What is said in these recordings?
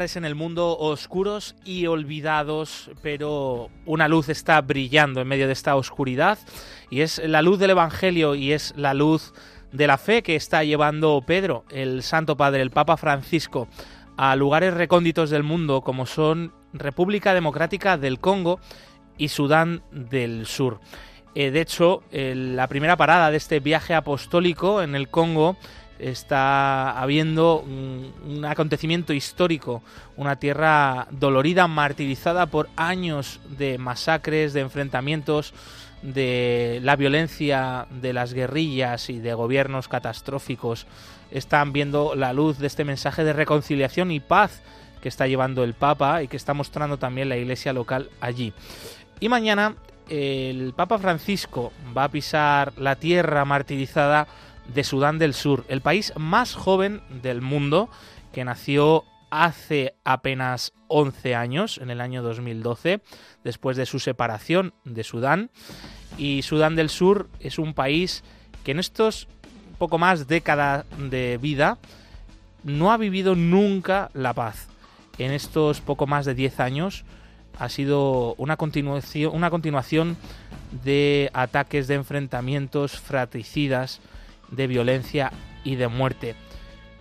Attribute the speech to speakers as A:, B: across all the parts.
A: En el mundo oscuros y olvidados, pero una luz está brillando en medio de esta oscuridad y es la luz del Evangelio y es la luz de la fe que está llevando Pedro, el Santo Padre, el Papa Francisco, a lugares recónditos del mundo como son República Democrática del Congo y Sudán del Sur. Eh, de hecho, la primera parada de este viaje apostólico en el Congo está habiendo un, acontecimiento histórico, una tierra dolorida, martirizada por años de masacres, de enfrentamientos, de la violencia de las guerrillas y de gobiernos catastróficos. Están viendo la luz de este mensaje de reconciliación y paz que está llevando el Papa y que está mostrando también la iglesia local allí. Y mañana el Papa Francisco va a pisar la tierra martirizada de Sudán del Sur, el país más joven del mundo, que nació hace apenas 11 años, en el año 2012, después de su separación de Sudán. Y Sudán del Sur es un país que en estos poco más décadas de vida no ha vivido nunca la paz. En estos poco más de 10 años ha sido una continuación, una continuación de ataques, de enfrentamientos fratricidas, de violencia y de muerte.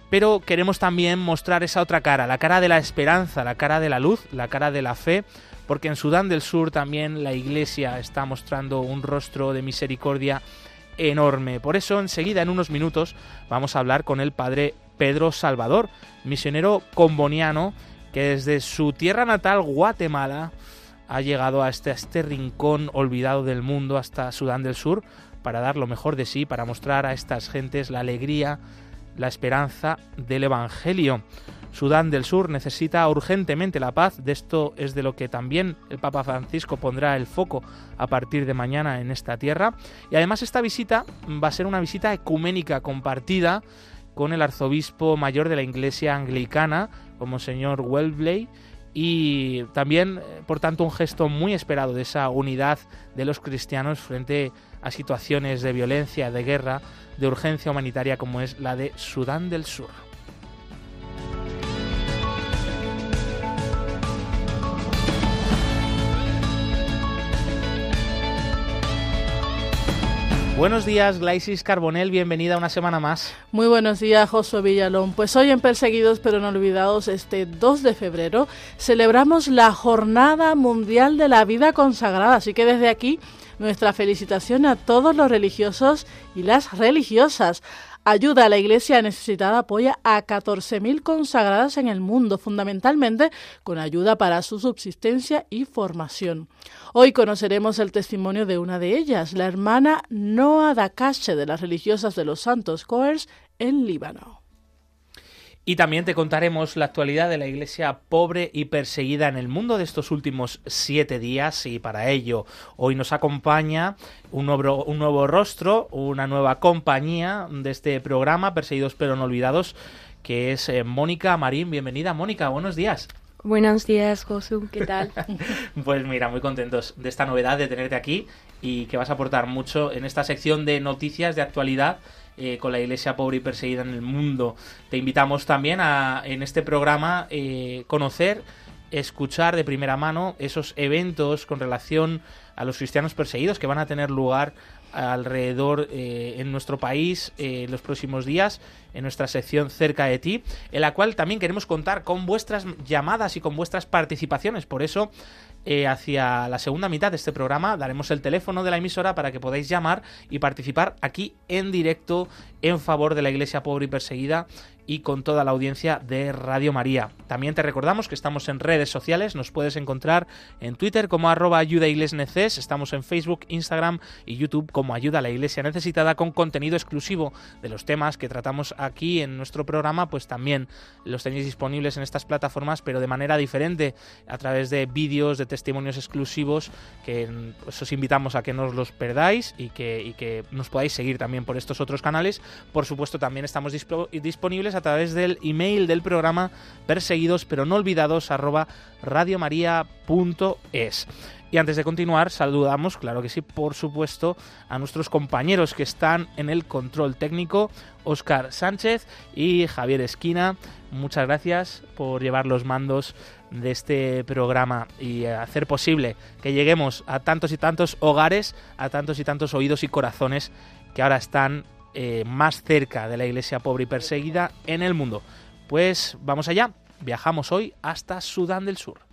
A: Pero queremos también mostrar esa otra cara, la cara de la esperanza, la cara de la luz, la cara de la fe, porque en Sudán del Sur también la Iglesia está mostrando un rostro de misericordia enorme. Por eso enseguida, en unos minutos, vamos a hablar con el Padre Pedro Salvador, misionero comboniano, que desde su tierra natal, Guatemala, ha llegado hasta este rincón olvidado del mundo, hasta Sudán del Sur, para dar lo mejor de sí, para mostrar a estas gentes la alegría, la esperanza del Evangelio. Sudán del Sur necesita urgentemente la paz, de esto es de lo que también el Papa Francisco pondrá el foco a partir de mañana en esta tierra. Y además esta visita va a ser una visita ecuménica compartida con el arzobispo mayor de la Iglesia anglicana, como señor Welbley, y también, eh, por tanto, un gesto muy esperado de esa unidad de los cristianos frente a situaciones de violencia, de guerra, de urgencia humanitaria como es la de Sudán del Sur. Buenos días, Glaisis Carbonel, bienvenida una semana más.
B: Muy buenos días, Josué Villalón. Pues hoy en Perseguidos pero no olvidados, este 2 de febrero, celebramos la Jornada Mundial de la Vida Consagrada. Así que desde aquí, nuestra felicitación a todos los religiosos y las religiosas. Ayuda a la Iglesia necesitada apoya a 14.000 consagradas en el mundo, fundamentalmente con ayuda para su subsistencia y formación. Hoy conoceremos el testimonio de una de ellas, la hermana Noa Dakache de las religiosas de los Santos Coers en Líbano.
A: Y también te contaremos la actualidad de la iglesia pobre y perseguida en el mundo de estos últimos siete días y para ello hoy nos acompaña un nuevo, un nuevo rostro, una nueva compañía de este programa, Perseguidos pero no olvidados, que es eh, Mónica Marín. Bienvenida Mónica, buenos días.
C: Buenos días, Josu, ¿qué tal?
A: pues mira, muy contentos de esta novedad de tenerte aquí y que vas a aportar mucho en esta sección de noticias de actualidad eh, con la iglesia pobre y perseguida en el mundo. Te invitamos también a, en este programa, eh, conocer, escuchar de primera mano esos eventos con relación a los cristianos perseguidos que van a tener lugar alrededor eh, en nuestro país en los próximos días en nuestra sección cerca de ti en la cual también queremos contar con vuestras llamadas y con vuestras participaciones por eso eh, hacia la segunda mitad de este programa daremos el teléfono de la emisora para que podáis llamar y participar aquí en directo en favor de la iglesia pobre y perseguida y con toda la audiencia de Radio María. También te recordamos que estamos en redes sociales, nos puedes encontrar en Twitter como arroba ayuda neces, estamos en Facebook, Instagram y YouTube como ayuda a la iglesia necesitada con contenido exclusivo de los temas que tratamos aquí en nuestro programa, pues también los tenéis disponibles en estas plataformas, pero de manera diferente, a través de vídeos, de testimonios exclusivos, que pues, os invitamos a que no os los perdáis y que, nos podáis seguir también por estos otros canales. Por supuesto, también estamos disponibles través del email del programa perseguidos pero no olvidados radiomaria.es. Y antes de continuar, saludamos, claro que sí, por supuesto, a nuestros compañeros que están en el control técnico, Óscar Sánchez y Javier Esquina. Muchas gracias por llevar los mandos de este programa y hacer posible que lleguemos a tantos y tantos hogares, a tantos y tantos oídos y corazones que ahora están eh, más cerca de la iglesia pobre y perseguida en el mundo. Pues vamos allá, viajamos hoy hasta Sudán del Sur.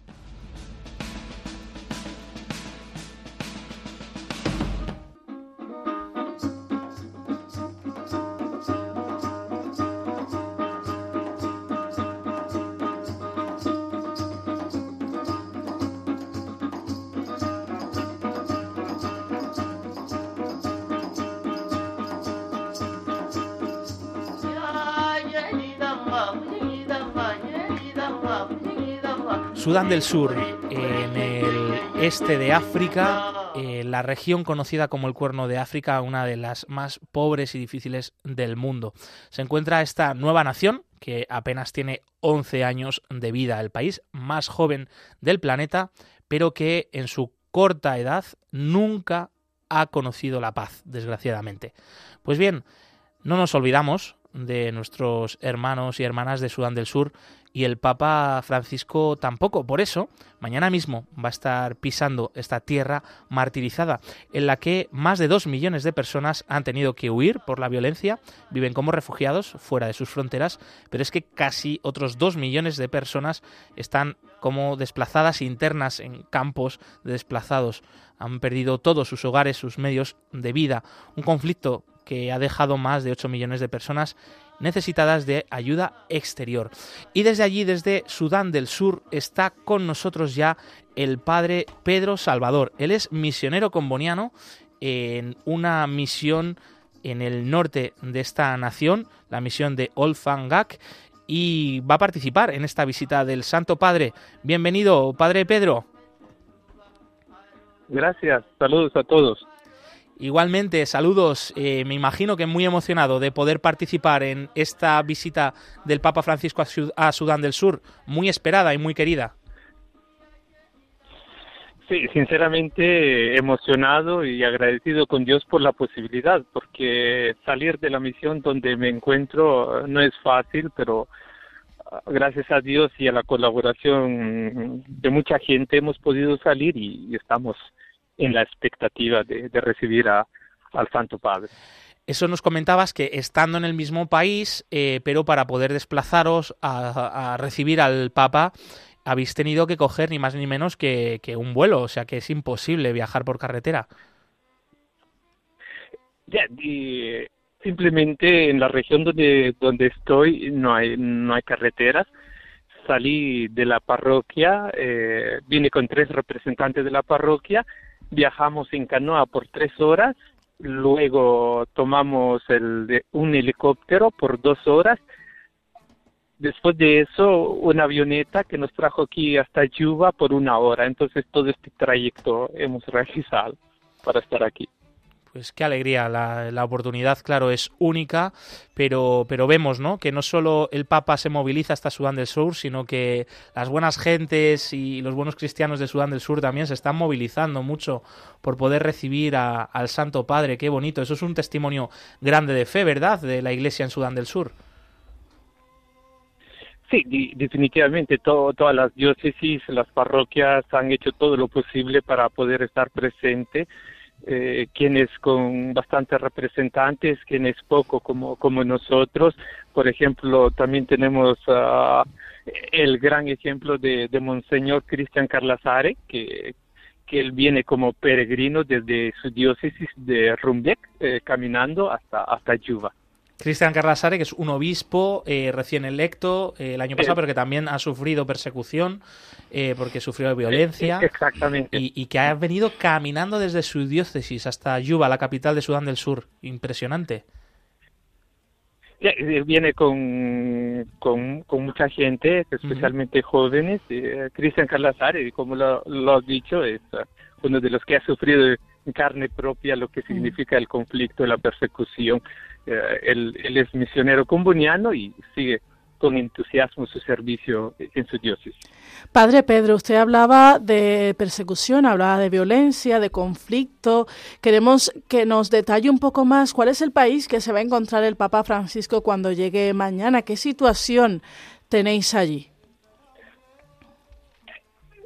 A: Sudán del Sur, en el este de África, eh, la región conocida como el Cuerno de África, una de las más pobres y difíciles del mundo. Se encuentra esta nueva nación, que apenas tiene 11 años de vida, el país más joven del planeta, pero que en su corta edad nunca ha conocido la paz, desgraciadamente. Pues bien, no nos olvidamos de nuestros hermanos y hermanas de Sudán del Sur y el Papa Francisco tampoco. Por eso, mañana mismo va a estar pisando esta tierra martirizada, en la que más de dos millones de personas han tenido que huir por la violencia, viven como refugiados fuera de sus fronteras, pero es que casi otros dos millones de personas están como desplazadas internas en campos de desplazados. Han perdido todos sus hogares, sus medios de vida. Un conflicto que ha dejado más de 8 millones de personas necesitadas de ayuda exterior. Y desde allí, desde Sudán del Sur, está con nosotros ya el padre Pedro Salvador. Él es misionero comboniano en una misión en el norte de esta nación, la misión de Olfangak, y va a participar en esta visita del Santo Padre. Bienvenido, Padre Pedro.
D: Gracias, saludos a todos.
A: Igualmente, saludos. Eh, me imagino que muy emocionado de poder participar en esta visita del Papa Francisco a Sudán del Sur, muy esperada y muy querida.
D: Sí, sinceramente emocionado y agradecido con Dios por la posibilidad, porque salir de la misión donde me encuentro no es fácil, pero ah, gracias a Dios y a la colaboración de mucha gente hemos podido salir y estamos en la expectativa de, recibir a, al Santo Padre.
A: Eso nos comentabas que estando en el mismo país, eh, pero para poder desplazaros a, recibir al Papa, habéis tenido que coger ni más ni menos que, un vuelo, o sea que es imposible viajar por carretera.
D: Ya, simplemente en la región donde, donde estoy no hay, no hay carreteras. Salí de la parroquia, eh, vine con tres representantes de la parroquia viajamos en canoa por tres horas, luego tomamos el un helicóptero por dos horas, después de eso una avioneta que nos trajo aquí hasta Yuba por una hora, entonces todo este trayecto hemos realizado para estar aquí
A: pues qué alegría. La, oportunidad, claro, es única, pero, pero vemos, ¿no? Que no solo el Papa se moviliza hasta Sudán del Sur, sino que las buenas gentes y los buenos cristianos de Sudán del Sur también se están movilizando mucho por poder recibir al Santo Padre. Qué bonito. Eso es un testimonio grande de fe, ¿verdad? De la Iglesia en Sudán del Sur.
D: Sí, definitivamente todas las diócesis, las parroquias han hecho todo lo posible para poder estar presente eh, quienes con bastantes representantes, quienes poco como, como nosotros. Por ejemplo, también tenemos el gran ejemplo de, de Monseñor Cristian Carlazare, que, que él viene como peregrino desde su diócesis de Rumbek, eh, caminando hasta, hasta Yuba.
A: Cristian Carlasare, que es un obispo eh, recién electo eh, el año pasado, pero que también ha sufrido persecución porque sufrió violencia.
D: Exactamente.
A: Y, y, que ha venido caminando desde su diócesis hasta Yuba, la capital de Sudán del Sur. Impresionante.
D: Viene con, con, con mucha gente, especialmente jóvenes. Eh, Cristian Carlasare, como lo, lo has dicho, es uno de los que ha sufrido carne propia lo que significa el conflicto, la persecución. Eh, él, él, es misionero comboniano y sigue con entusiasmo su servicio en su diócesis.
B: Padre Pedro, usted hablaba de persecución, hablaba de violencia, de conflicto. Queremos que nos detalle un poco más cuál es el país que se va a encontrar el Papa Francisco cuando llegue mañana. ¿Qué situación tenéis allí?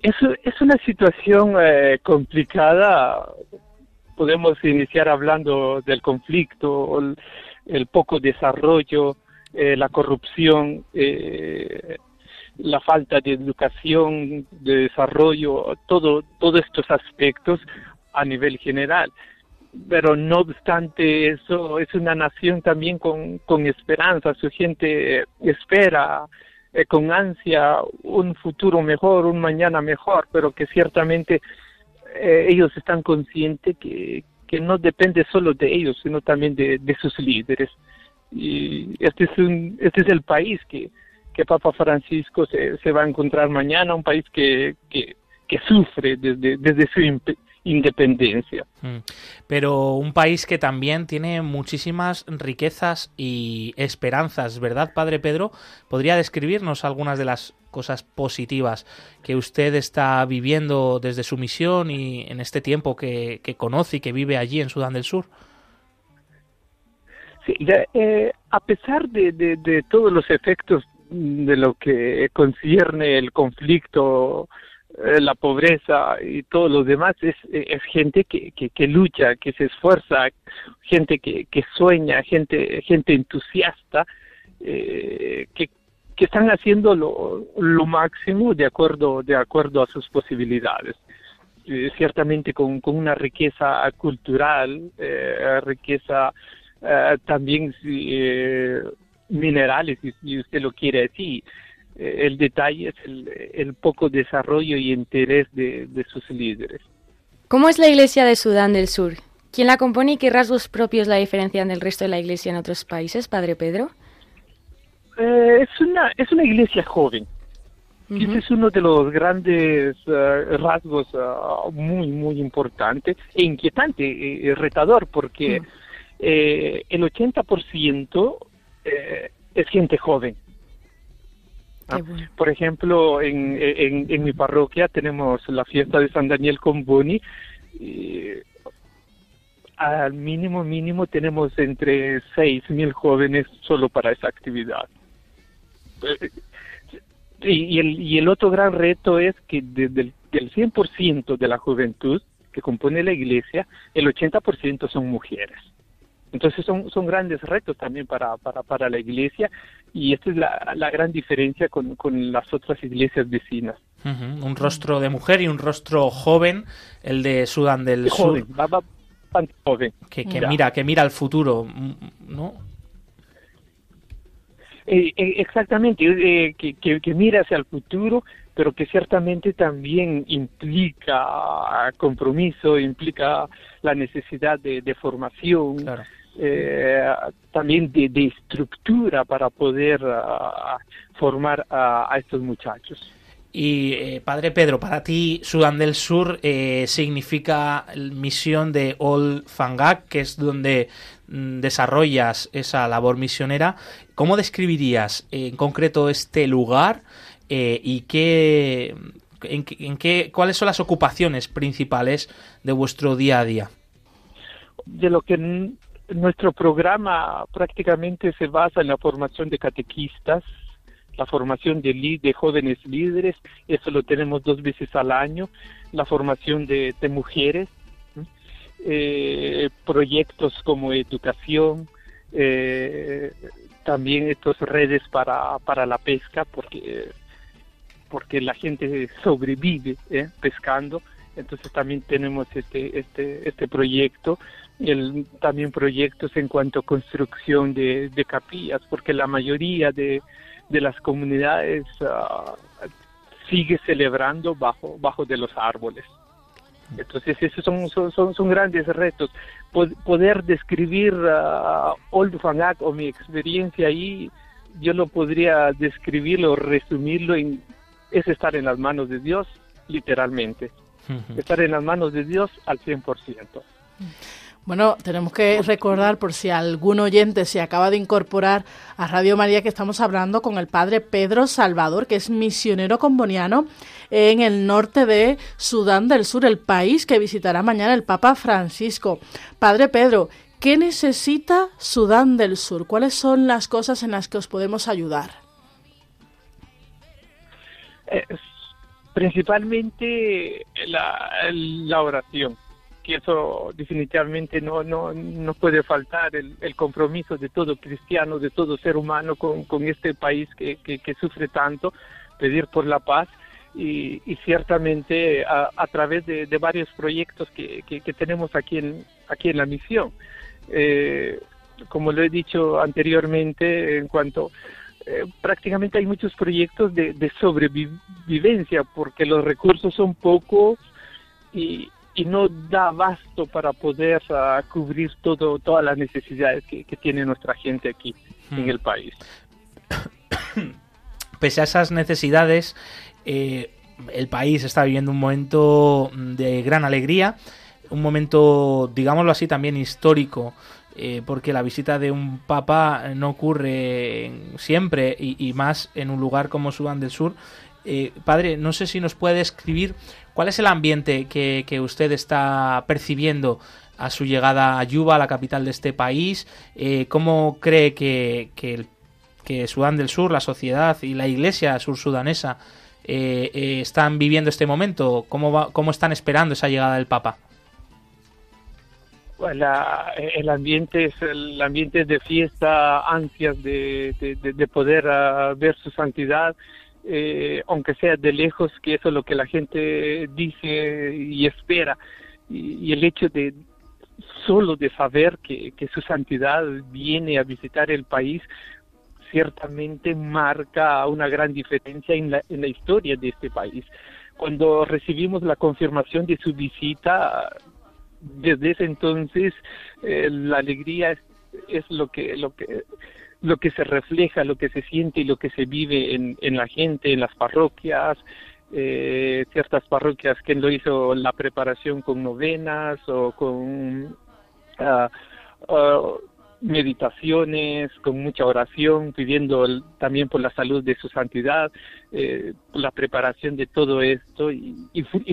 D: Es, es una situación eh, complicada. Podemos iniciar hablando del conflicto, el, poco desarrollo, eh, la corrupción, eh, la falta de educación, de desarrollo, todo, todos estos aspectos a nivel general. Pero no obstante eso, es una nación también con, con esperanza, su gente espera eh, con ansia un futuro mejor, un mañana mejor, pero que ciertamente eh, ellos están conscientes que, que no depende solo de ellos, sino también de, sus líderes y este es un este es el país que, que Papa Francisco se, se va a encontrar mañana un país que, que, que sufre desde, desde su independencia.
A: Pero un país que también tiene muchísimas riquezas y esperanzas, ¿verdad, Padre Pedro? ¿Podría describirnos algunas de las cosas positivas que usted está viviendo desde su misión y en este tiempo que, que conoce y que vive allí en Sudán del Sur?
D: Sí, eh, a pesar de, de, todos los efectos de lo que concierne el conflicto, eh, la pobreza y todo lo demás, es, es gente que, que, que, lucha, que se esfuerza, gente que, que sueña, gente, gente entusiasta, eh, que, que están haciendo lo, lo máximo de acuerdo, de acuerdo a sus posibilidades. ciertamente con, con una riqueza cultural, riqueza eh, también eh, minerales, si usted lo quiere. Eh, el detalle es el, poco desarrollo y interés de, sus líderes.
C: ¿Cómo es la Iglesia de Sudán del Sur? ¿Quién la compone y qué rasgos propios la diferencian del resto de la Iglesia en otros países, Padre Pedro?
D: Es, una, es una iglesia joven. Ese es uno de los grandes rasgos muy, muy importante e inquietante, y retador, porque eh, el 80% eh, es gente joven. Por ejemplo, en, en, mi parroquia tenemos la fiesta de San Daniel con Boni. al mínimo, mínimo tenemos entre mil jóvenes solo para esa actividad. Y, el, y el otro gran reto es que desde el del 100% de la juventud que compone la iglesia, el 80% son mujeres. Entonces son, son grandes retos también para, para, para la iglesia y esta es la, la gran diferencia con, con, las otras iglesias vecinas.
A: Un rostro de mujer y un rostro joven, el de Sudán del
D: joven,
A: Sur.
D: Va, va, joven.
A: Que, que mira. que mira al futuro, ¿no?
D: Eh, eh, exactamente, eh, que, que, que, mira hacia el futuro, pero que ciertamente también implica compromiso, implica la necesidad de, de formación. Claro eh, también de, de, estructura para poder uh, formar a estos muchachos.
A: Y eh, Padre Pedro, para ti Sudán del Sur eh, significa misión de Ol Fangak, que es donde mm, desarrollas esa labor misionera. ¿Cómo describirías en concreto este lugar eh, y qué, en, en, qué, cuáles son las ocupaciones principales de vuestro día a día?
D: De lo que nuestro programa prácticamente se basa en la formación de catequistas, la formación de, jóvenes líderes, eso lo tenemos dos veces al año, la formación de, mujeres, eh, proyectos como educación, eh, también estas redes para, para la pesca, porque porque la gente sobrevive ¿eh? pescando. Entonces también tenemos este, este, este proyecto, también proyectos en cuanto a construcción de, capillas, porque la mayoría de, de las comunidades uh, sigue celebrando bajo, bajo de los árboles. Entonces esos son, son, son, grandes retos. Poder describir uh, Old Fangak o mi experiencia ahí, yo lo podría describirlo, resumirlo en es estar en las manos de Dios, literalmente. Estar en las manos de Dios al 100%.
B: Bueno, tenemos que recordar por si algún oyente se acaba de incorporar a Radio María que estamos hablando con el padre Pedro Salvador, que es misionero comboniano en el norte de Sudán del Sur, el país que visitará mañana el Papa Francisco. Padre Pedro, ¿qué necesita Sudán del Sur? ¿Cuáles son las cosas en las que os podemos ayudar?
D: principalmente la, la oración que eso definitivamente no, no, no puede faltar, el, el, compromiso de todo cristiano, de todo ser humano con, con este país que, que, sufre tanto, pedir por la paz y, y ciertamente a, través de, de, varios proyectos que, que, tenemos aquí en, aquí en la misión. Eh, como lo he dicho anteriormente, en cuanto eh, prácticamente hay muchos proyectos de, de sobrevivencia porque los recursos son pocos y, y no da abasto para poder uh, cubrir todo, todas las necesidades que, tiene nuestra gente aquí en hmm. el país.
A: Pese a esas necesidades, eh, el país está viviendo un momento de gran alegría, un momento, digámoslo así, también histórico. Eh, porque la visita de un papa no ocurre siempre y, y, más en un lugar como Sudán del Sur. Eh, padre, no sé si nos puede describir ¿Cuál es el ambiente que, usted está percibiendo a su llegada a Yuba, la capital de este país? Eh, ¿Cómo cree que, que, Sudán del Sur, la sociedad y la iglesia sur-sudanesa eh, eh, están viviendo este momento? ¿Cómo, ¿Cómo están esperando esa llegada del Papa?
D: el ambiente es el ambiente de fiesta, ansias de, de, poder ah, ver su santidad eh, aunque sea de lejos, que eso es lo que la gente dice y espera. Y, el hecho de solo de saber que, su santidad viene a visitar el país, ciertamente marca una gran diferencia en la, en la historia de este país. Cuando recibimos la confirmación de su visita, desde ese entonces eh, la alegría es, es, lo que lo que lo que se refleja, lo que se siente y lo que se vive en, en la gente, en las parroquias, eh, ciertas parroquias que lo hizo la preparación con novenas o con uh, meditaciones, con mucha oración, pidiendo también por la salud de su santidad, eh, la preparación de todo esto y,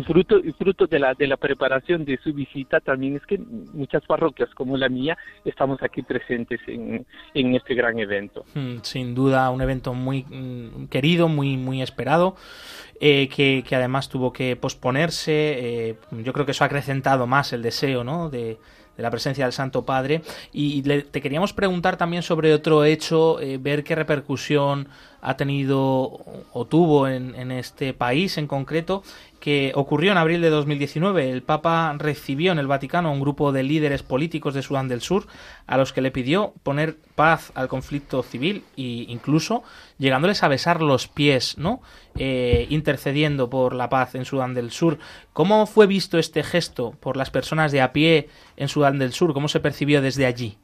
D: fruto y fruto de la de la preparación de su visita también es que muchas parroquias como la mía estamos aquí presentes en, en este gran evento.
A: Mm, sin duda un evento muy mm, querido, muy muy esperado. Eh, que, que, además tuvo que posponerse. Eh, yo creo que eso ha acrecentado más el deseo ¿no? de, de la presencia del Santo Padre. Y te queríamos preguntar también sobre otro hecho, eh, ver qué repercusión ha tenido o tuvo en, este país en concreto, que ocurrió en abril de 2019. El Papa recibió en el Vaticano un grupo de líderes políticos de Sudán del Sur a los que le pidió poner paz al conflicto civil e incluso llegándoles a besar los pies, ¿no? Eh, intercediendo por la paz en Sudán del Sur. ¿Cómo fue visto este gesto por las personas de a pie en Sudán del Sur? ¿Cómo se percibió desde allí?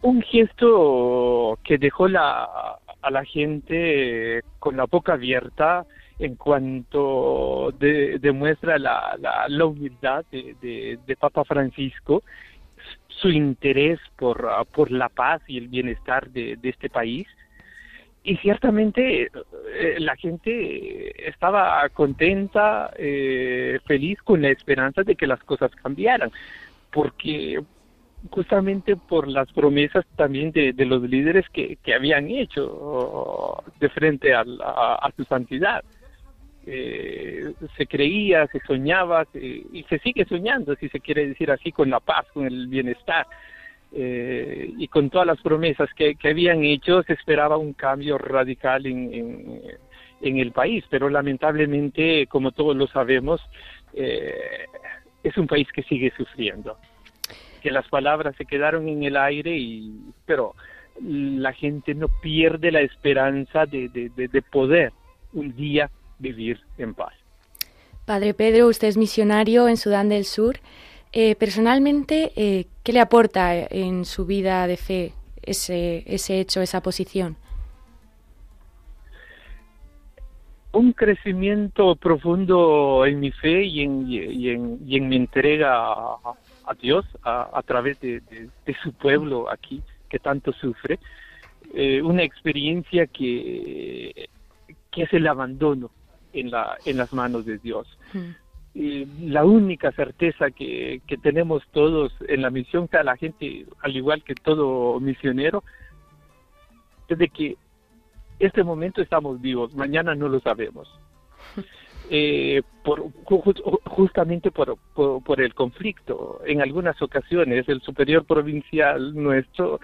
D: Un gesto que dejó la, a la gente con la boca abierta en cuanto demuestra la, la, humildad de, de, Papa Francisco, su interés por, por la paz y el bienestar de, este país. Y ciertamente eh, la gente estaba contenta, eh, feliz con la esperanza de que las cosas cambiaran, porque justamente por las promesas también de, los líderes que, que, habían hecho de frente a, a su santidad. Eh, se creía, se soñaba y se sigue soñando, si se quiere decir así, con la paz, con el bienestar. eh, y con todas las promesas que, habían hecho se esperaba un cambio radical en, en, el país, pero lamentablemente, como todos lo sabemos, eh, es un país que sigue sufriendo. Que las palabras se quedaron en el aire, y, pero la gente no pierde la esperanza de, de poder un día vivir en paz.
C: Padre Pedro, usted es misionario en Sudán del Sur. Eh, personalmente, eh, ¿qué le aporta en su vida de fe ese, ese hecho, esa posición?
D: Un crecimiento profundo en mi fe y en, y en, y en mi entrega a, Dios a, través de, su pueblo aquí que tanto sufre. Eh, una experiencia que, que es el abandono en, la, en las manos de Dios. Mm la única certeza que, tenemos todos en la misión, que la gente, al igual que todo misionero, es de que este momento estamos vivos, mañana no lo sabemos. Eh, por, justamente por, por, el conflicto. En algunas ocasiones el superior provincial nuestro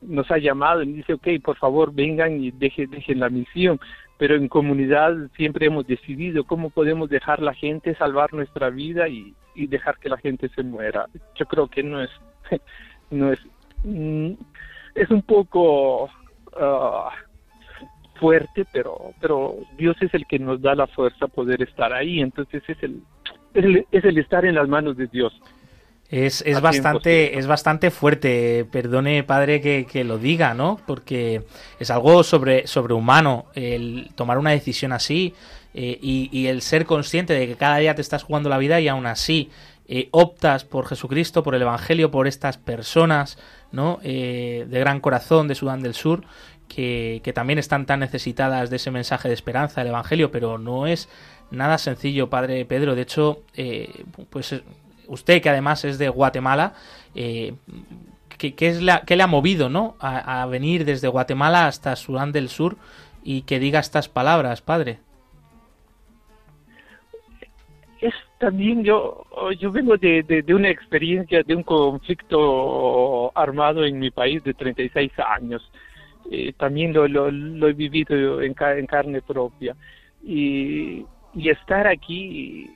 D: nos ha llamado y dice, ok, por favor vengan y dejen, dejen la misión pero en comunidad siempre hemos decidido cómo podemos dejar la gente salvar nuestra vida y, dejar que la gente se muera. Yo creo que no es, no es, mm, es un poco ah, fuerte, pero, pero Dios es el que nos da la fuerza poder estar ahí, entonces es el, es el, es el estar en las manos de Dios.
A: Es, es bastante, es bastante fuerte, perdone padre que, que, lo diga, ¿no? Porque es algo sobre, sobrehumano el tomar una decisión así eh, y, el ser consciente de que cada día te estás jugando la vida y aún así eh, optas por Jesucristo, por el Evangelio, por estas personas, ¿no? Eh, de gran corazón de Sudán del Sur, que, también están tan necesitadas de ese mensaje de esperanza del Evangelio, pero no es nada sencillo, padre Pedro. De hecho, pues usted que además es de Guatemala, eh, ¿qué, es la, le ha movido ¿no? A, venir desde Guatemala hasta Sudán del Sur y que diga estas palabras, padre?
D: Es también yo, yo vengo de, una experiencia de un conflicto armado en mi país de 36 años. Eh, también lo, lo, he vivido en, en carne propia. Y, y estar aquí,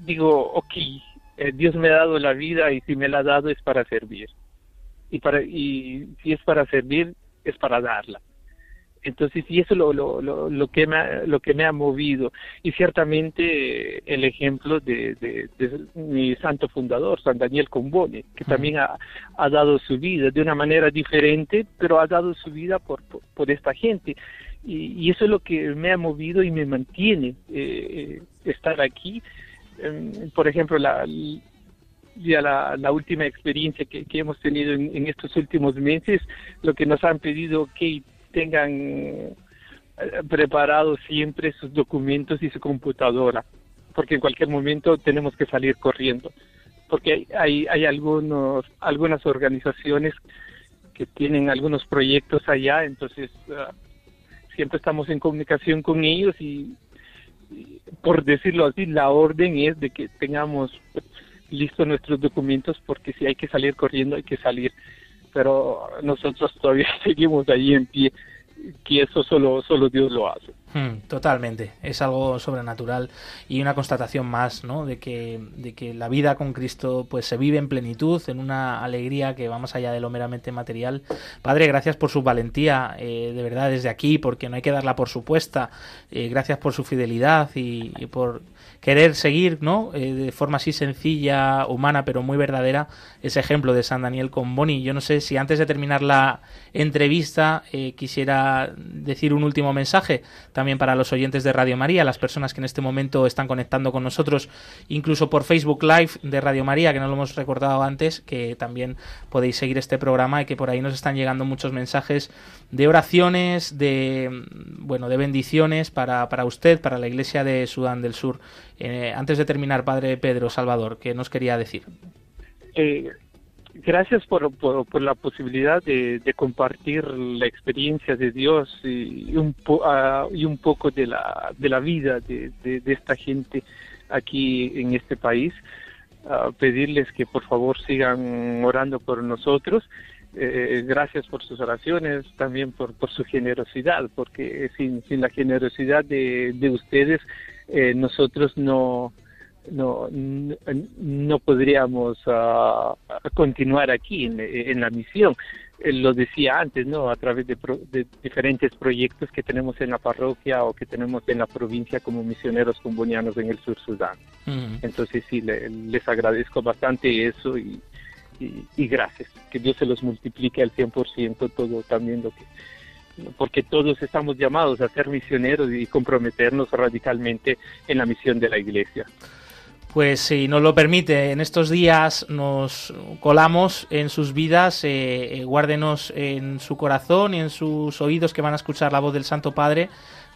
D: digo, ok, eh, Dios me ha dado la vida y si me la ha dado es para servir. Y, para, y si es para servir, es para darla. Entonces, y eso es lo, lo, lo, que me ha, lo que me ha movido. Y ciertamente el ejemplo de, de, mi santo fundador, San Daniel Combone, que también ha, ha, dado su vida de una manera diferente, pero ha dado su vida por, por, esta gente. Y, eso es lo que me ha movido y me mantiene eh, estar aquí Em, por ejemplo, la, ya la, última experiencia que, hemos tenido en, estos últimos meses, lo que nos han pedido que tengan eh, preparados siempre sus documentos y su computadora, porque en cualquier momento tenemos que salir corriendo, porque hay, hay algunos, algunas organizaciones que tienen algunos proyectos allá, entonces ah, siempre estamos en comunicación con ellos y por decirlo así, la orden es de que tengamos listos nuestros documentos porque si hay que salir corriendo hay que salir, pero nosotros todavía seguimos ahí en pie que eso solo, solo Dios lo hace.
A: Hmm, totalmente, es algo sobrenatural y una constatación más, ¿no? De que, de que la vida con Cristo pues se vive en plenitud, en una alegría que va más allá de lo meramente material. Padre, gracias por su valentía, eh, de verdad desde aquí, porque no hay que darla por supuesta. Eh, gracias por su fidelidad y, y por querer seguir, ¿no? Eh, de forma así sencilla, humana, pero muy verdadera, ese ejemplo de San Daniel con Boni. Yo no sé si antes de terminar la entrevista eh, quisiera decir un último mensaje también para los oyentes de Radio María, las personas que en este momento están conectando con nosotros, incluso por Facebook Live de Radio María, que no lo hemos recordado antes, que también podéis seguir este programa y que por ahí nos están llegando muchos mensajes de oraciones, de bueno, de bendiciones para, para usted, para la Iglesia de Sudán del Sur. Eh, antes de terminar, Padre Pedro Salvador, ¿qué nos quería decir?
D: Eh, gracias por, por, la posibilidad de, compartir la experiencia de Dios y, un, ah, y un poco de la, de la vida de, de, esta gente aquí en este país. pedirles que por favor sigan orando por nosotros. Eh, gracias por sus oraciones, también por, por su generosidad, porque sin, sin la generosidad de, de ustedes eh, nosotros no, no, no, podríamos uh, continuar aquí en, en la misión. Eh, lo decía antes, ¿no? A través de, de, diferentes proyectos que tenemos en la parroquia o que tenemos en la provincia como misioneros combonianos en el sur Sudán. Entonces sí, les agradezco bastante eso y, y, gracias. Que Dios se los multiplique al 100% todo también lo que... Porque todos estamos llamados a ser misioneros y comprometernos radicalmente en la misión de la iglesia.
A: Pues si nos lo permite, en estos días nos colamos en sus vidas, eh, eh, guárdenos en su corazón y en sus oídos que van a escuchar la voz del Santo Padre,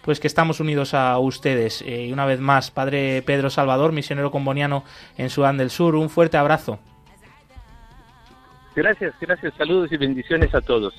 A: pues que estamos unidos a ustedes. Eh, y una vez más, Padre Pedro Salvador, misionero comboniano en Sudán del Sur, un fuerte abrazo.
D: Gracias, gracias, saludos y bendiciones a todos.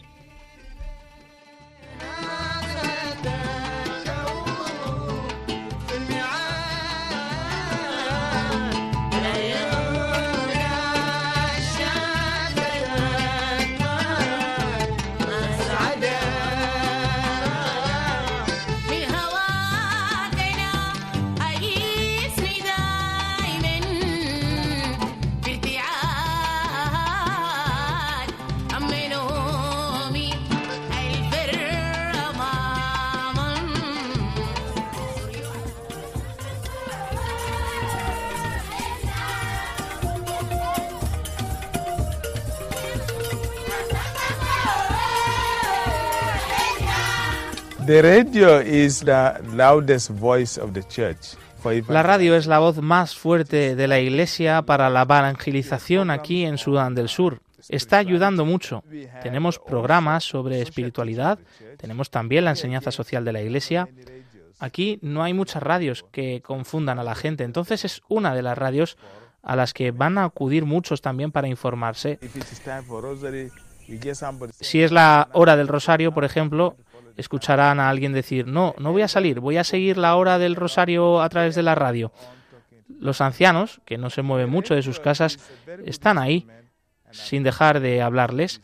A: La radio es la voz más fuerte de la Iglesia para la evangelización aquí en Sudán del Sur. Está ayudando mucho. Tenemos programas sobre espiritualidad, tenemos también la enseñanza social de la Iglesia. Aquí no hay muchas radios que confundan a la gente, entonces es una de las radios a las que van a acudir muchos también para informarse. Si es la hora del rosario, por ejemplo, escucharán a alguien decir, no, no voy a salir, voy a seguir la hora del rosario a través de la radio. Los ancianos, que no se mueven mucho de sus casas, están ahí sin dejar de hablarles.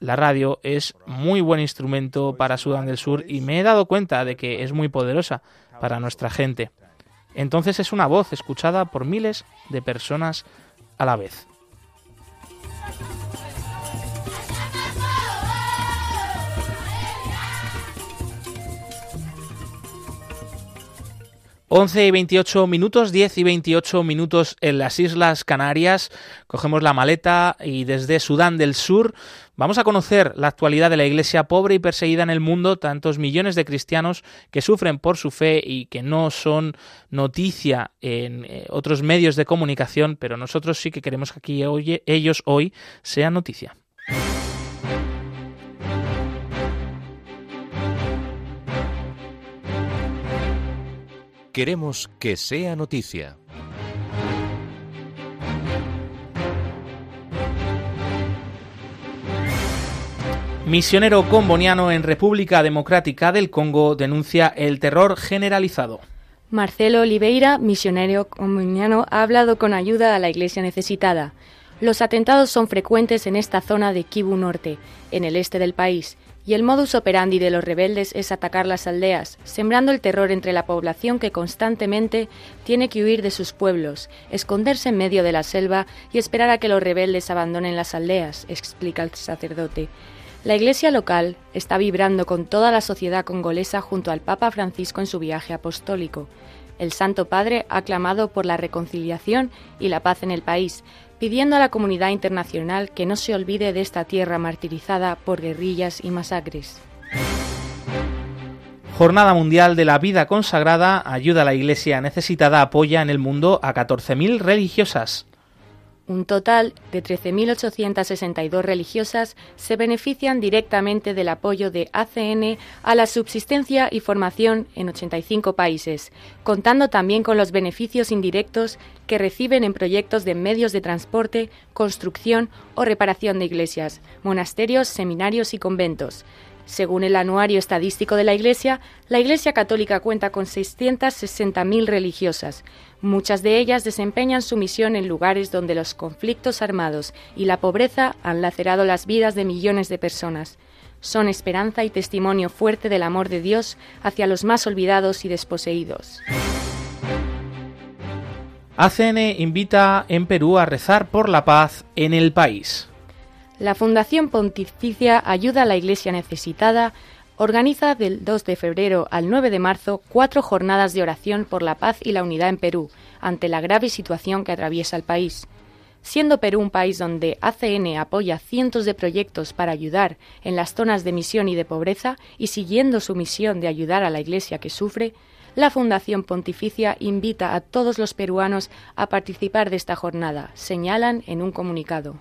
A: La radio es muy buen instrumento para Sudán del Sur y me he dado cuenta de que es muy poderosa para nuestra gente. Entonces es una voz escuchada por miles de personas a la vez. 11 y 28 minutos, 10 y 28 minutos en las Islas Canarias. Cogemos la maleta y desde Sudán del Sur vamos a conocer la actualidad de la iglesia pobre y perseguida en el mundo, tantos millones de cristianos que sufren por su fe y que no son noticia en eh, otros medios de comunicación, pero nosotros sí que queremos que aquí ellos hoy sean noticia.
E: Queremos que sea noticia.
A: Misionero comboniano en República Democrática del Congo denuncia el terror generalizado.
C: Marcelo Oliveira, misionero comboniano, ha hablado con ayuda a la iglesia necesitada. Los atentados son frecuentes en esta zona de Kivu Norte, en el este del país, y el modus operandi de los rebeldes es atacar las aldeas, sembrando el terror entre la población que constantemente tiene que huir de sus pueblos, esconderse en medio de la selva y esperar a que los rebeldes abandonen las aldeas, explica el sacerdote. La iglesia local está vibrando con toda la sociedad congolesa junto al Papa Francisco en su viaje apostólico. El Santo Padre ha clamado por la reconciliación y la paz en el país, pidiendo a la comunidad internacional que no se olvide de esta tierra martirizada por guerrillas y masacres.
A: Jornada Mundial de la Vida Consagrada ayuda a la Iglesia necesitada apoya en el mundo a 14.000 religiosas.
C: Un total de 13.862 religiosas se benefician directamente del apoyo de ACN a la subsistencia y formación en 85 países, contando también con los beneficios indirectos que reciben en proyectos de medios de transporte, construcción o reparación de iglesias, monasterios, seminarios y conventos. Según el Anuario Estadístico de la Iglesia, la Iglesia Católica cuenta con 660.000 religiosas. Muchas de ellas desempeñan su misión en lugares donde los conflictos armados y la pobreza han lacerado las vidas de millones de personas. Son esperanza y testimonio fuerte del amor de Dios hacia los más olvidados y desposeídos.
A: ACN invita en Perú a rezar por la paz en el país.
C: La Fundación Pontificia Ayuda a la Iglesia Necesitada organiza del 2 de febrero al 9 de marzo cuatro jornadas de oración por la paz y la unidad en Perú, ante la grave situación que atraviesa el país. Siendo Perú un país donde ACN apoya cientos de proyectos para ayudar en las zonas de misión y de pobreza y siguiendo su misión de ayudar a la Iglesia que sufre, la Fundación Pontificia invita a todos los peruanos a participar de esta jornada, señalan en un comunicado.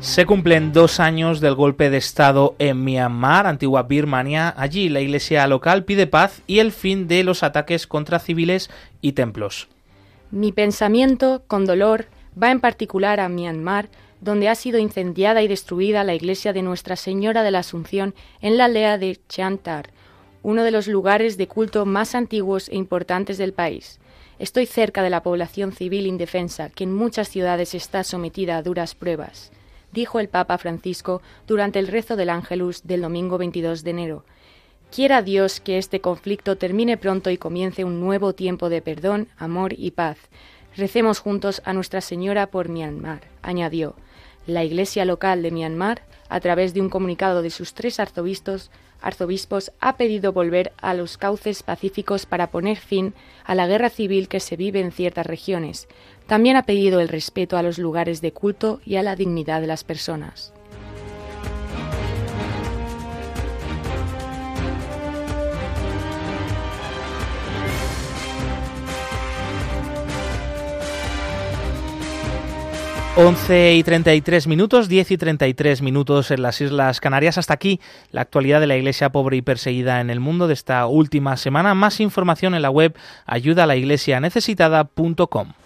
A: Se cumplen dos años del golpe de Estado en Myanmar, antigua Birmania. Allí la iglesia local pide paz y el fin de los ataques contra civiles y templos.
C: Mi pensamiento, con dolor, va en particular a Myanmar, donde ha sido incendiada y destruida la iglesia de Nuestra Señora de la Asunción en la aldea de Chantar, uno de los lugares de culto más antiguos e importantes del país. Estoy cerca de la población civil indefensa, que en muchas ciudades está sometida a duras pruebas dijo el Papa Francisco durante el rezo del Ángelus del domingo 22 de enero. Quiera Dios que este conflicto termine pronto y comience un nuevo tiempo de perdón, amor y paz. Recemos juntos a Nuestra Señora por Myanmar, añadió. La Iglesia local de Myanmar, a través de un comunicado de sus tres arzobispos, arzobispos ha pedido volver a los cauces pacíficos para poner fin a la guerra civil que se vive en ciertas regiones. También ha pedido el respeto a los lugares de culto y a la dignidad de las personas.
A: 11 y 33 minutos, 10 y 33 minutos en las Islas Canarias. Hasta aquí la actualidad de la Iglesia pobre y perseguida en el mundo de esta última semana. Más información en la web ayudalaiglesianecesitada.com.
E: La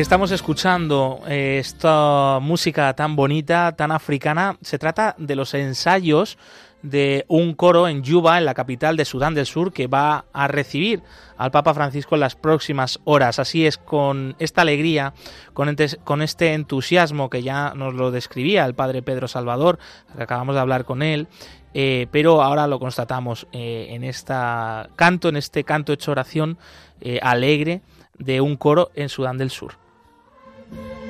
A: Estamos escuchando eh, esta música tan bonita, tan africana, se trata de los ensayos de un coro en Yuba, en la capital de Sudán del Sur, que va a recibir al Papa Francisco en las próximas horas. Así es, con esta alegría, con, este entusiasmo que ya nos lo describía el Padre Pedro Salvador, que acabamos de hablar con él, eh, pero ahora lo constatamos eh, en este canto, en este canto hecho oración alegre de un coro en Sudán del Sur. Thank you.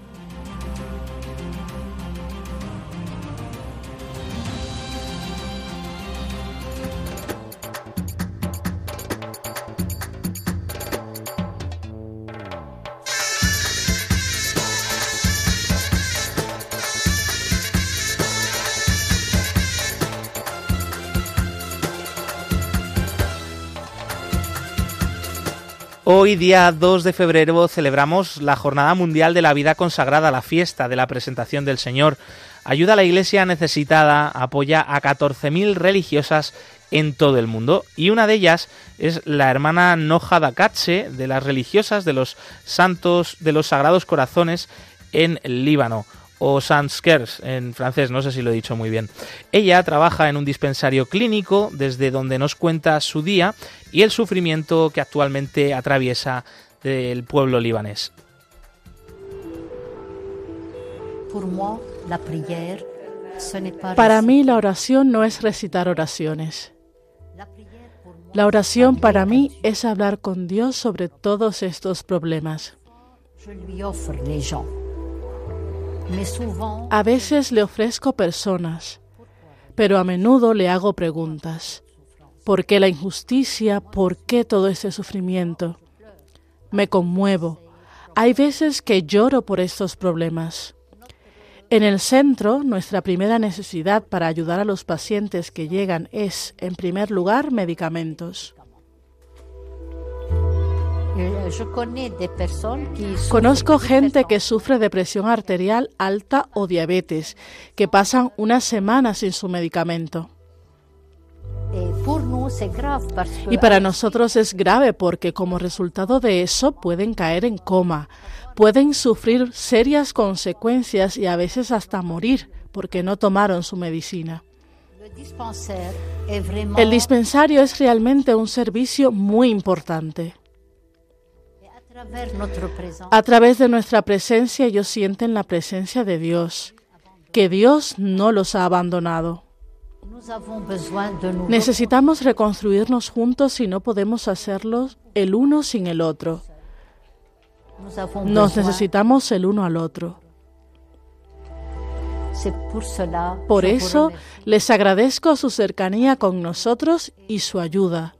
A: Hoy, día 2 de febrero, celebramos la Jornada Mundial de la Vida Consagrada, la fiesta de la presentación del Señor. Ayuda a la Iglesia necesitada, apoya a 14.000 religiosas en todo el mundo. Y una de ellas es la hermana Noja Dakatse, de las religiosas de los santos de los Sagrados Corazones en Líbano o Sanskers en francés, no sé si lo he dicho muy bien. Ella trabaja en un dispensario clínico desde donde nos cuenta su día y el sufrimiento que actualmente atraviesa del pueblo libanés.
B: Para mí la oración no es recitar oraciones. La oración para mí es hablar con Dios sobre todos estos problemas. A veces le ofrezco personas, pero a menudo le hago preguntas. ¿Por qué la injusticia? ¿Por qué todo ese sufrimiento? Me conmuevo. Hay veces que lloro por estos problemas. En el centro, nuestra primera necesidad para ayudar a los pacientes que llegan es, en primer lugar, medicamentos. Conozco gente que sufre de presión arterial alta o diabetes, que pasan unas semanas sin su medicamento. Y para nosotros es grave porque como resultado de eso pueden caer en coma, pueden sufrir serias consecuencias y a veces hasta morir porque no tomaron su medicina. El dispensario es realmente un servicio muy importante. A través de nuestra presencia ellos sienten la presencia de Dios, que Dios no los ha abandonado. Necesitamos reconstruirnos juntos y no podemos hacerlo el uno sin el otro. Nos necesitamos el uno al otro. Por eso les agradezco su cercanía con nosotros y su ayuda.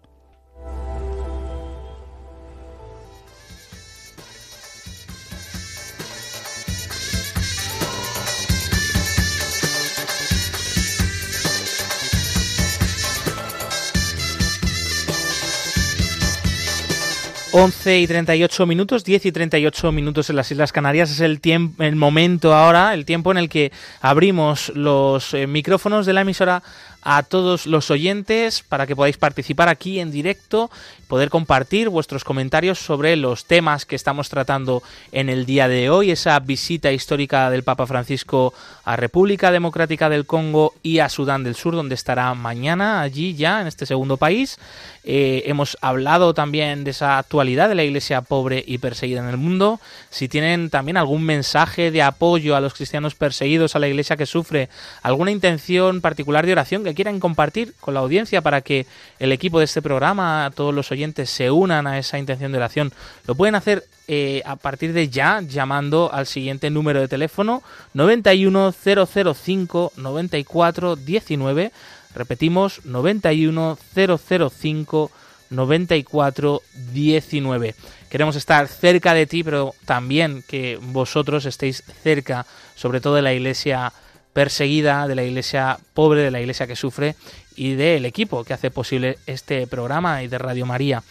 A: 11 y 38 minutos, 10 y 38 minutos en las Islas Canarias. Es el tiempo, el momento ahora, el tiempo en el que abrimos los eh, micrófonos de la emisora a todos los oyentes para que podáis participar aquí en directo, poder compartir vuestros comentarios sobre los temas que estamos tratando en el día de hoy, esa visita histórica del Papa Francisco a República Democrática del Congo y a Sudán del Sur, donde estará mañana allí ya en este segundo país. Eh, hemos hablado también de esa actualidad de la Iglesia pobre y perseguida en el mundo. Si tienen también algún mensaje de apoyo a los cristianos perseguidos, a la Iglesia que sufre, alguna intención particular de oración que quieran compartir con la audiencia para que el equipo de este programa, todos los oyentes, se unan a esa intención de oración, lo pueden hacer eh, a partir de ya llamando al siguiente número de teléfono 91005 9419 Repetimos, 91 005 94 19. Queremos estar cerca de ti, pero también que vosotros estéis cerca, sobre todo de la iglesia perseguida, de la iglesia pobre, de la iglesia que sufre y del equipo que hace posible este programa y de Radio María,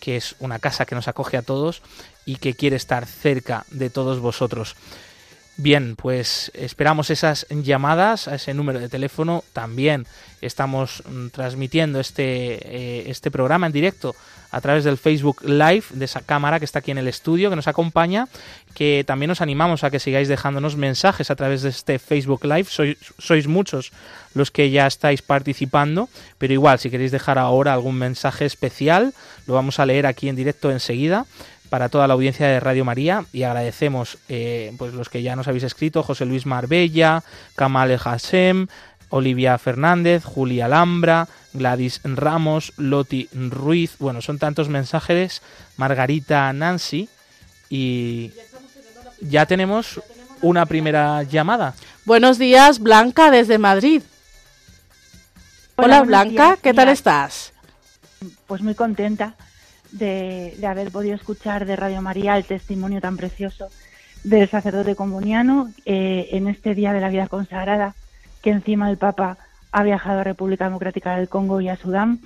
A: que es una casa que nos acoge a todos y que quiere estar cerca de todos vosotros. Bien, pues esperamos esas llamadas a ese número de teléfono. También estamos mm, transmitiendo este, eh, este programa en directo a través del Facebook Live de esa cámara que está aquí en el estudio, que nos acompaña, que también os animamos a que sigáis dejándonos mensajes a través de este Facebook Live. Sois, sois muchos los que ya estáis participando, pero igual, si queréis dejar ahora algún mensaje especial, lo vamos a leer aquí en directo enseguida para toda la audiencia de Radio María y agradecemos eh, pues los que ya nos habéis escrito, José Luis Marbella, Kamal Hassem, Olivia Fernández, Julia Alhambra, Gladys Ramos, Loti Ruiz, bueno, son tantos mensajes, Margarita Nancy y ya tenemos una primera llamada.
B: Buenos días, Blanca, desde Madrid. Hola, Blanca, ¿qué tal estás?
F: Pues muy contenta de, haber podido escuchar de Radio María el testimonio tan precioso del sacerdote comuniano eh, en este día de la vida consagrada, que encima el Papa ha viajado a República Democrática del Congo y a Sudán.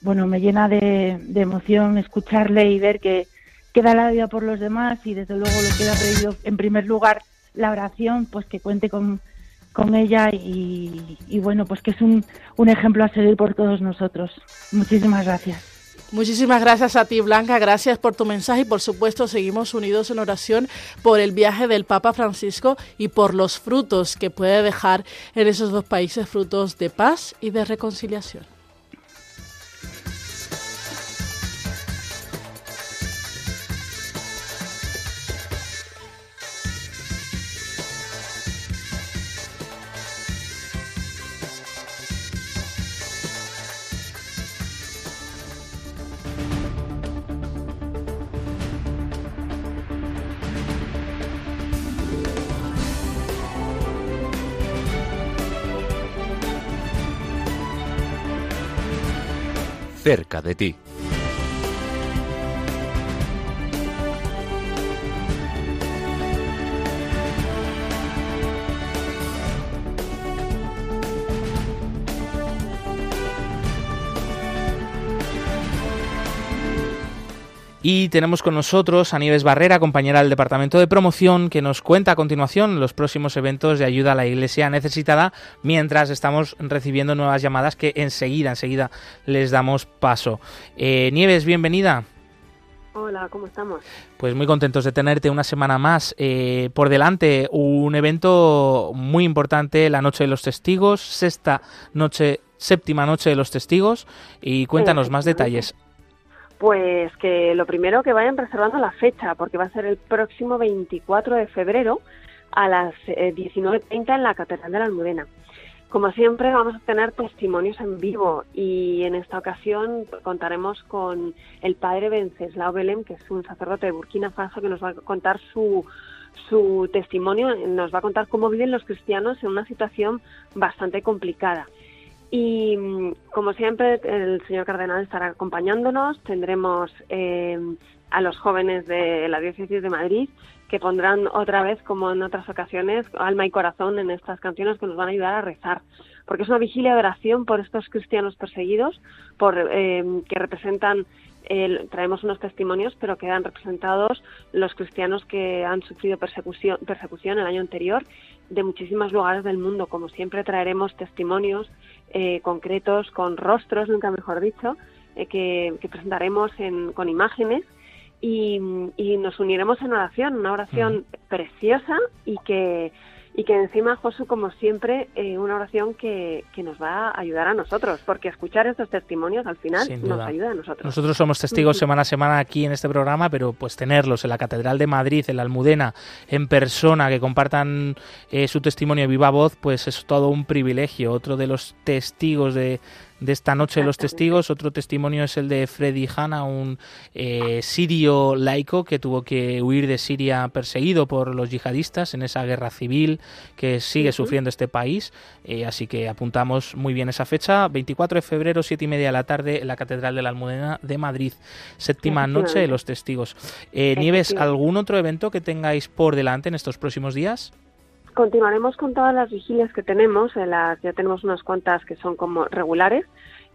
F: Bueno, me llena de, emoción escucharle y ver que, queda la vida por los demás y desde luego lo que ha pedido en primer lugar la oración, pues que cuente con, con ella y, y bueno, pues que es un, un ejemplo a seguir por todos nosotros. Muchísimas gracias.
B: Muchísimas gracias a ti, Blanca. Gracias por tu mensaje y, por supuesto, seguimos unidos en oración por el viaje del Papa Francisco y por los frutos que puede dejar en esos dos países, frutos de paz y de reconciliación.
E: Cerca de ti.
A: Y tenemos con nosotros a Nieves Barrera, compañera del Departamento de Promoción, que nos cuenta a continuación los próximos eventos de ayuda a la Iglesia necesitada, mientras estamos recibiendo nuevas llamadas que enseguida, enseguida les damos paso. Eh, Nieves, bienvenida.
G: Hola, ¿cómo estamos?
A: Pues muy contentos de tenerte una semana más. Eh, por delante, un evento muy importante, la Noche de los Testigos, sexta noche, séptima Noche de los Testigos. Y cuéntanos más detalles.
G: Pues que lo primero que vayan reservando la fecha, porque va a ser el próximo 24 de febrero a las 19.30 eh, en la Catedral de la Almudena. Como siempre, vamos a tener testimonios en vivo y en esta ocasión contaremos con el padre Venceslao Belém, que es un sacerdote de Burkina Faso, que nos va a contar su, su testimonio, nos va a contar cómo viven los cristianos en una situación bastante complicada. Y mm, como siempre, el señor cardenal estará acompañándonos. Tendremos eh, a los jóvenes de la diócesis de Madrid que pondrán otra vez, como en otras ocasiones, alma y corazón en estas canciones que nos van a ayudar a rezar. Porque es una vigilia de oración por estos cristianos perseguidos, por eh, que representan traemos unos testimonios, pero quedan representados los cristianos que han sufrido persecución, persecución el año anterior de muchísimos lugares del mundo. Como siempre traeremos testimonios eh, concretos con rostros, nunca mejor dicho, eh, que, presentaremos con imágenes y, nos uniremos en oración, una oración preciosa y que y que encima, Josu, como siempre, eh, una oración que, que, nos va a ayudar a nosotros, porque escuchar estos testimonios al final nos ayuda a nosotros.
A: Nosotros somos testigos semana a semana aquí en este programa, pero pues tenerlos en la Catedral de Madrid, en la Almudena, en persona, que compartan eh, su testimonio viva voz, pues es todo un privilegio. Otro de los testigos de de esta noche de los testigos. Otro testimonio es el de Freddy Hanna, un eh, sirio laico que tuvo que huir de Siria perseguido por los yihadistas en esa guerra civil que sigue sufriendo este país. Eh, así que apuntamos muy bien esa fecha, 24 de febrero, siete y media de la tarde, en la Catedral de la Almudena de Madrid, séptima noche de los testigos. Eh, Nieves, ¿algún otro evento que tengáis por delante en estos próximos días?
G: Continuaremos con todas las vigilias que tenemos, las, ya tenemos unas cuantas que son como regulares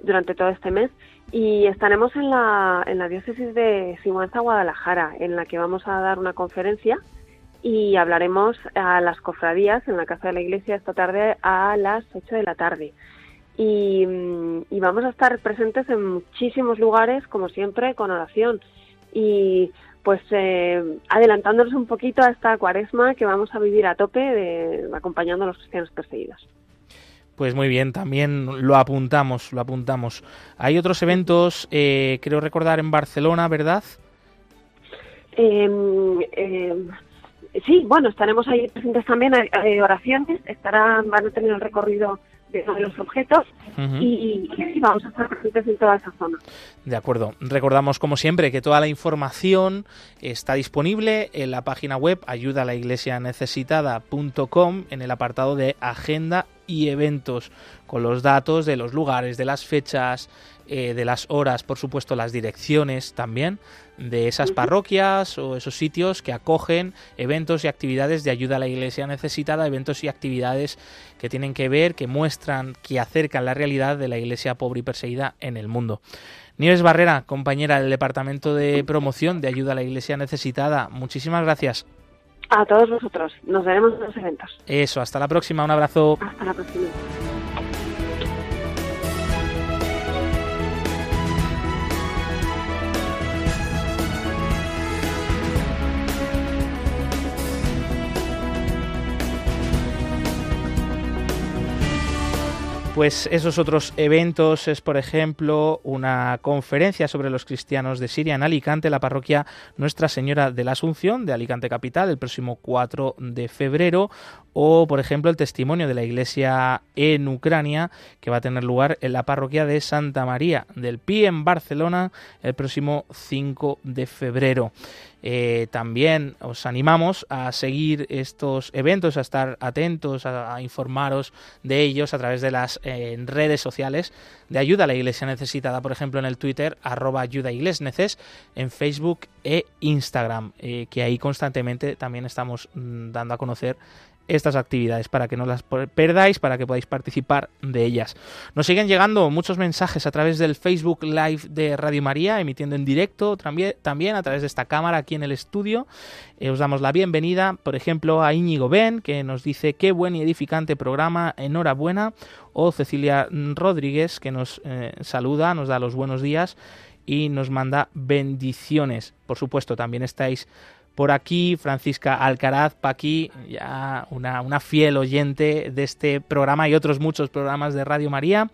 G: durante todo este mes y estaremos en la, en la diócesis de Sigüenza, Guadalajara, en la que vamos a dar una conferencia y hablaremos a las cofradías en la Casa de la Iglesia esta tarde a las 8 de la tarde. Y, y vamos a estar presentes en muchísimos lugares, como siempre, con oración. Y pues eh, adelantándonos un poquito a esta cuaresma que vamos a vivir a tope de, acompañando a los cristianos perseguidos.
A: Pues muy bien, también lo apuntamos, lo apuntamos. Hay otros eventos, eh, creo recordar en Barcelona, ¿verdad?
G: Em, sí, bueno, estaremos ahí presentes también, hay, oraciones, estarán, van a tener el recorrido de los objetos y, vamos a estar presentes en toda esa zona.
A: De acuerdo. Recordamos, como siempre, que toda la información está disponible en la página web ayuda la iglesia necesitada.com en el apartado de agenda y eventos con los datos de los lugares, de las fechas, eh, de las horas, por supuesto las direcciones también de esas parroquias o esos sitios que acogen eventos y actividades de ayuda a la iglesia necesitada, eventos y actividades que tienen que ver, que muestran, que acercan la realidad de la iglesia pobre y perseguida en el mundo. Nieves Barrera, compañera del Departamento de Promoción de Ayuda a la Iglesia Necesitada, muchísimas gracias.
G: A todos vosotros. Nos veremos en los eventos.
A: Eso, hasta la próxima. Un abrazo.
G: Hasta la próxima.
A: Pues esos otros eventos es, por ejemplo, una conferencia sobre los cristianos de Siria en Alicante, la parroquia Nuestra Señora de la Asunción de Alicante Capital, el próximo 4 de febrero, o, por ejemplo, el testimonio de la Iglesia en Ucrania, que va a tener lugar en la parroquia de Santa María del Pi en Barcelona el próximo 5 de febrero. Eh, también os animamos a seguir estos eventos, a estar atentos, a, informaros de ellos a través de las eh, redes sociales de ayuda a la iglesia necesitada, por ejemplo en el Twitter, arroba ayuda neces, en Facebook e Instagram, eh, que ahí constantemente también estamos mm, dando a conocer estas actividades para que no las perdáis, para que podáis participar de ellas. Nos siguen llegando muchos mensajes a través del Facebook Live de Radio María, emitiendo en directo también, a través de esta cámara aquí en el estudio. Eh, os damos la bienvenida, por ejemplo, a Íñigo Ben, que nos dice qué buen y edificante programa, enhorabuena, o Cecilia Rodríguez, que nos eh, saluda, nos da los buenos días y nos manda bendiciones. Por supuesto, también estáis por aquí, Francisca Alcaraz, Paqui, ya una, una fiel oyente de este programa y otros muchos programas de Radio María,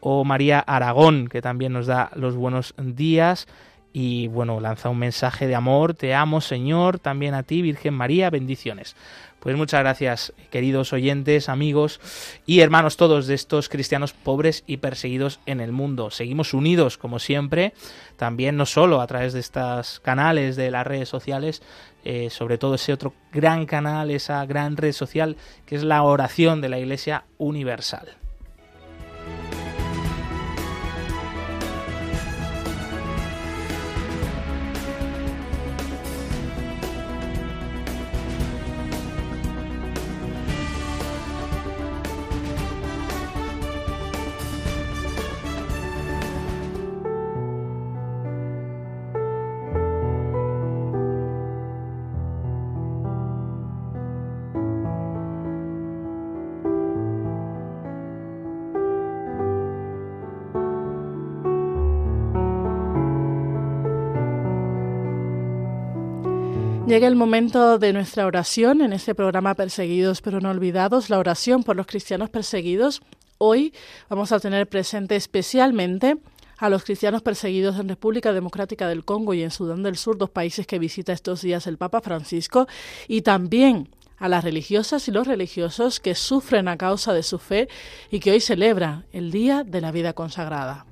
A: o María Aragón, que también nos da los buenos días y bueno, lanza un mensaje de amor, te amo Señor, también a ti Virgen María, bendiciones. Pues muchas gracias, queridos oyentes, amigos y hermanos todos de estos cristianos pobres y perseguidos en el mundo. Seguimos unidos, como siempre, también no solo a través de estos canales de las redes sociales, eh, sobre todo ese otro gran canal, esa gran red social que es la oración de la Iglesia Universal.
B: Llega el momento de nuestra oración en este programa Perseguidos pero no olvidados, la oración por los cristianos perseguidos. Hoy vamos a tener presente especialmente a los cristianos perseguidos en República Democrática del Congo y en Sudán del Sur, dos países que visita estos días el Papa Francisco, y también a las religiosas y los religiosos que sufren a causa de su fe y que hoy celebran el Día de la Vida Consagrada.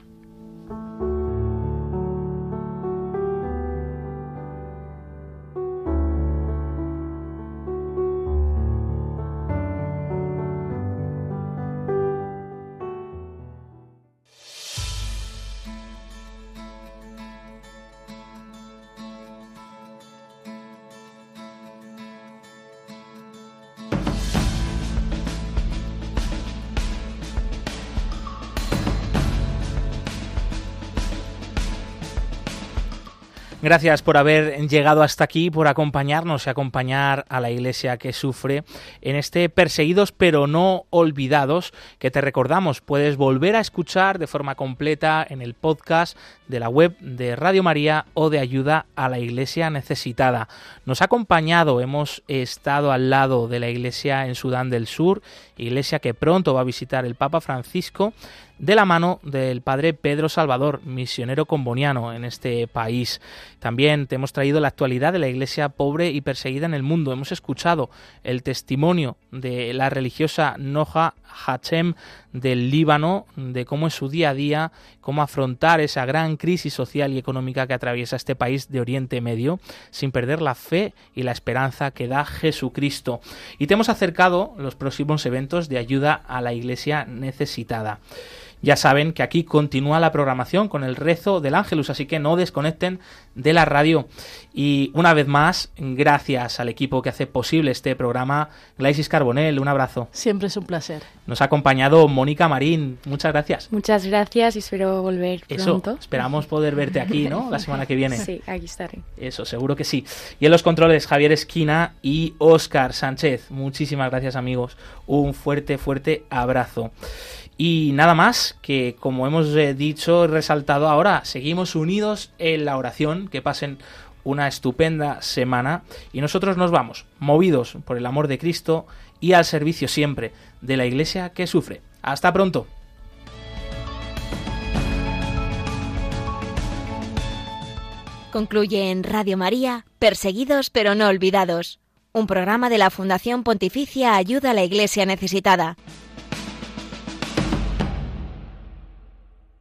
A: Gracias por haber llegado hasta aquí, por acompañarnos y acompañar a la Iglesia que sufre en este Perseguidos pero no olvidados, que te recordamos, puedes volver a escuchar de forma completa en el podcast de la web de Radio María o de Ayuda a la Iglesia Necesitada. Nos ha acompañado, hemos estado al lado de la Iglesia en Sudán del Sur, iglesia que pronto va a visitar el Papa Francisco de la mano del padre Pedro Salvador, misionero comboniano en este país. También te hemos traído la actualidad de la iglesia pobre y perseguida en el mundo. Hemos escuchado el testimonio de la religiosa Noja Hachem del Líbano, de cómo es su día a día, cómo afrontar esa gran crisis social y económica que atraviesa este país de Oriente Medio, sin perder la fe y la esperanza que da Jesucristo. Y te hemos acercado los próximos eventos de ayuda a la iglesia necesitada. Ya saben que aquí continúa la programación con el rezo del Ángelus, así que no desconecten de la radio. Y una vez más, gracias al equipo que hace posible este programa, Glaisis Carbonell, un abrazo.
B: Siempre es un placer.
A: Nos ha acompañado Mónica Marín, muchas gracias.
C: Muchas gracias y espero volver pronto.
A: Eso, esperamos poder verte aquí, ¿no? La semana que viene.
C: Sí, aquí estaré.
A: Eso, seguro que sí. Y en los controles, Javier Esquina y Óscar Sánchez. Muchísimas gracias, amigos. Un fuerte, fuerte abrazo. Y nada más, que como hemos eh, dicho, resaltado ahora, seguimos unidos en la oración, que pasen una estupenda semana y nosotros nos vamos, movidos por el amor de Cristo y al servicio siempre de la Iglesia que sufre. Hasta pronto.
H: Concluye en Radio María, Perseguidos pero no olvidados, un programa de la Fundación Pontificia Ayuda a la Iglesia Necesitada.